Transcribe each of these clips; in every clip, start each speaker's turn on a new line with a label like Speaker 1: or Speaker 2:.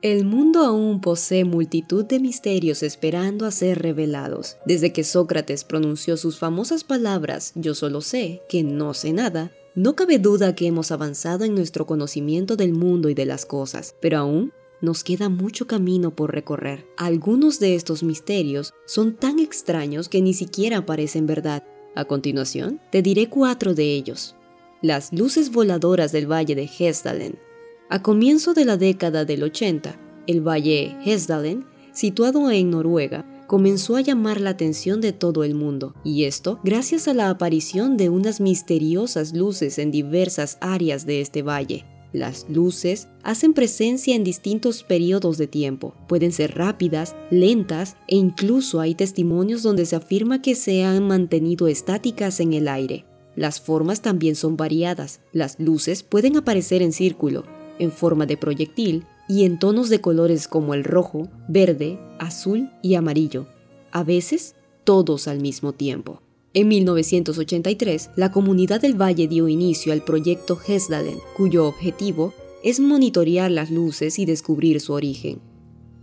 Speaker 1: El mundo aún posee multitud de misterios esperando a ser revelados. Desde que Sócrates pronunció sus famosas palabras Yo solo sé que no sé nada, no cabe duda que hemos avanzado en nuestro conocimiento del mundo y de las cosas, pero aún nos queda mucho camino por recorrer. Algunos de estos misterios son tan extraños que ni siquiera parecen verdad. A continuación, te diré cuatro de ellos. Las luces voladoras del valle de Hesdalen. A comienzo de la década del 80, el valle Hesdalen, situado en Noruega, comenzó a llamar la atención de todo el mundo, y esto gracias a la aparición de unas misteriosas luces en diversas áreas de este valle. Las luces hacen presencia en distintos periodos de tiempo. Pueden ser rápidas, lentas e incluso hay testimonios donde se afirma que se han mantenido estáticas en el aire. Las formas también son variadas. Las luces pueden aparecer en círculo, en forma de proyectil y en tonos de colores como el rojo, verde, azul y amarillo. A veces, todos al mismo tiempo. En 1983, la comunidad del Valle dio inicio al proyecto Hesdalen, cuyo objetivo es monitorear las luces y descubrir su origen.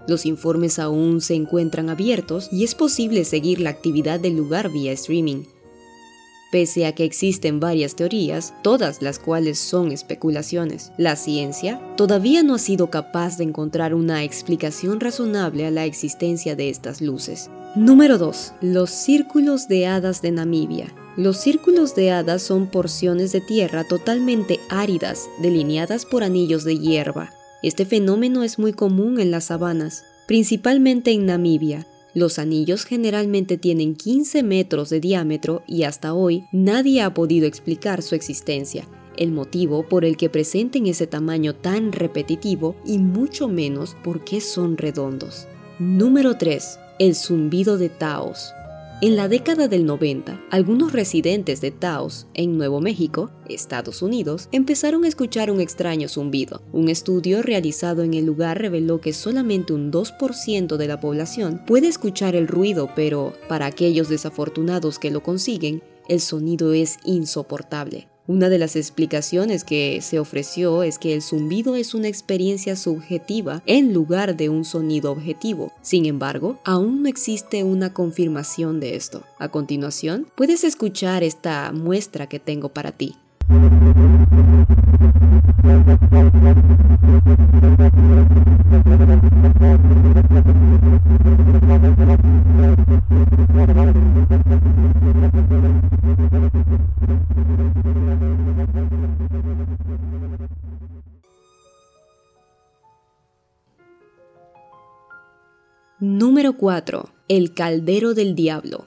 Speaker 1: Los informes aún se encuentran abiertos y es posible seguir la actividad del lugar vía streaming. Pese a que existen varias teorías, todas las cuales son especulaciones, la ciencia todavía no ha sido capaz de encontrar una explicación razonable a la existencia de estas luces. Número 2. Los círculos de hadas de Namibia. Los círculos de hadas son porciones de tierra totalmente áridas, delineadas por anillos de hierba. Este fenómeno es muy común en las sabanas, principalmente en Namibia. Los anillos generalmente tienen 15 metros de diámetro y hasta hoy nadie ha podido explicar su existencia, el motivo por el que presenten ese tamaño tan repetitivo y mucho menos por qué son redondos. Número 3 el zumbido de Taos. En la década del 90, algunos residentes de Taos, en Nuevo México, Estados Unidos, empezaron a escuchar un extraño zumbido. Un estudio realizado en el lugar reveló que solamente un 2% de la población puede escuchar el ruido, pero para aquellos desafortunados que lo consiguen, el sonido es insoportable. Una de las explicaciones que se ofreció es que el zumbido es una experiencia subjetiva en lugar de un sonido objetivo. Sin embargo, aún no existe una confirmación de esto. A continuación, puedes escuchar esta muestra que tengo para ti. Número 4. El Caldero del Diablo.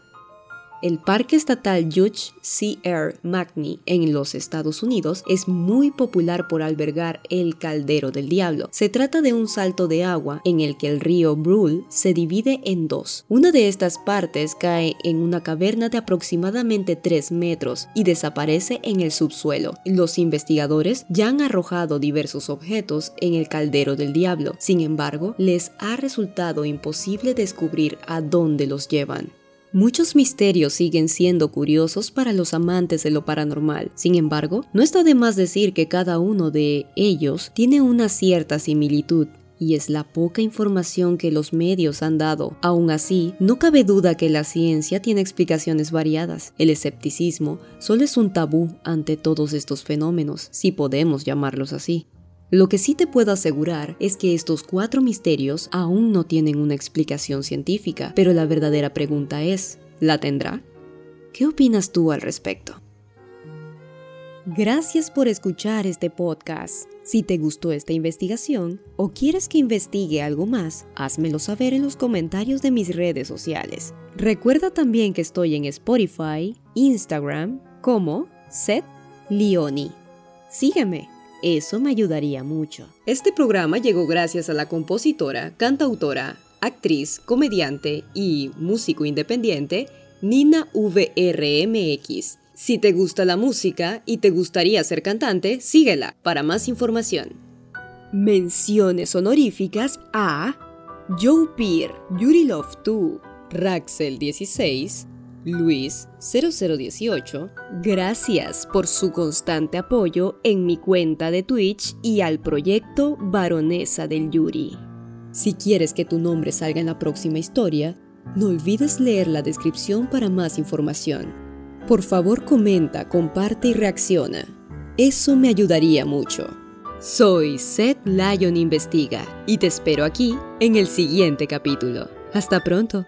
Speaker 1: El Parque Estatal Judge C. R. En los Estados Unidos es muy popular por albergar el Caldero del Diablo. Se trata de un salto de agua en el que el río Brule se divide en dos. Una de estas partes cae en una caverna de aproximadamente 3 metros y desaparece en el subsuelo. Los investigadores ya han arrojado diversos objetos en el Caldero del Diablo. Sin embargo, les ha resultado imposible descubrir a dónde los llevan. Muchos misterios siguen siendo curiosos para los amantes de lo paranormal. Sin embargo, no está de más decir que cada uno de ellos tiene una cierta similitud y es la poca información que los medios han dado. Aún así, no cabe duda que la ciencia tiene explicaciones variadas. El escepticismo solo es un tabú ante todos estos fenómenos, si podemos llamarlos así. Lo que sí te puedo asegurar es que estos cuatro misterios aún no tienen una explicación científica, pero la verdadera pregunta es, ¿la tendrá? ¿Qué opinas tú al respecto? Gracias por escuchar este podcast. Si te gustó esta investigación o quieres que investigue algo más, házmelo saber en los comentarios de mis redes sociales. Recuerda también que estoy en Spotify, Instagram como Seth Leoni. Sígueme eso me ayudaría mucho. Este programa llegó gracias a la compositora, cantautora, actriz, comediante y músico independiente Nina VRMX. Si te gusta la música y te gustaría ser cantante, síguela para más información. Menciones honoríficas a Joe Peer, Yuri Love 2, Raxel 16, Luis 0018, gracias por su constante apoyo en mi cuenta de Twitch y al proyecto Baronesa del Yuri. Si quieres que tu nombre salga en la próxima historia, no olvides leer la descripción para más información. Por favor comenta, comparte y reacciona. Eso me ayudaría mucho. Soy Seth Lion Investiga y te espero aquí en el siguiente capítulo. Hasta pronto.